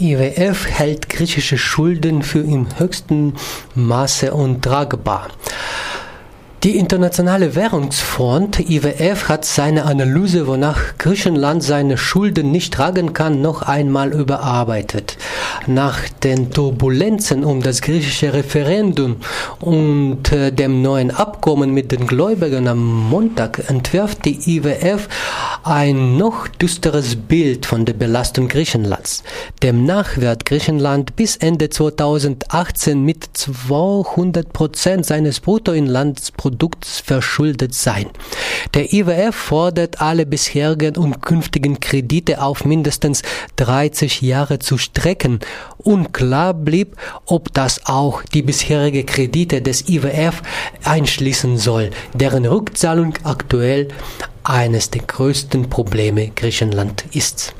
IWF hält griechische Schulden für im höchsten Maße untragbar. Die Internationale Währungsfonds IWF hat seine Analyse, wonach Griechenland seine Schulden nicht tragen kann, noch einmal überarbeitet. Nach den Turbulenzen um das griechische Referendum und äh, dem neuen Abkommen mit den Gläubigern am Montag entwirft die IWF ein noch düsteres Bild von der Belastung Griechenlands. Demnach wird Griechenland bis Ende 2018 mit 200 Prozent seines Bruttoinlandsprodukts verschuldet sein. Der IWF fordert alle bisherigen und künftigen Kredite auf mindestens 30 Jahre zu strecken. Unklar blieb, ob das auch die bisherige Kredite des IWF einschließen soll, deren Rückzahlung aktuell eines der größten Probleme Griechenland ist.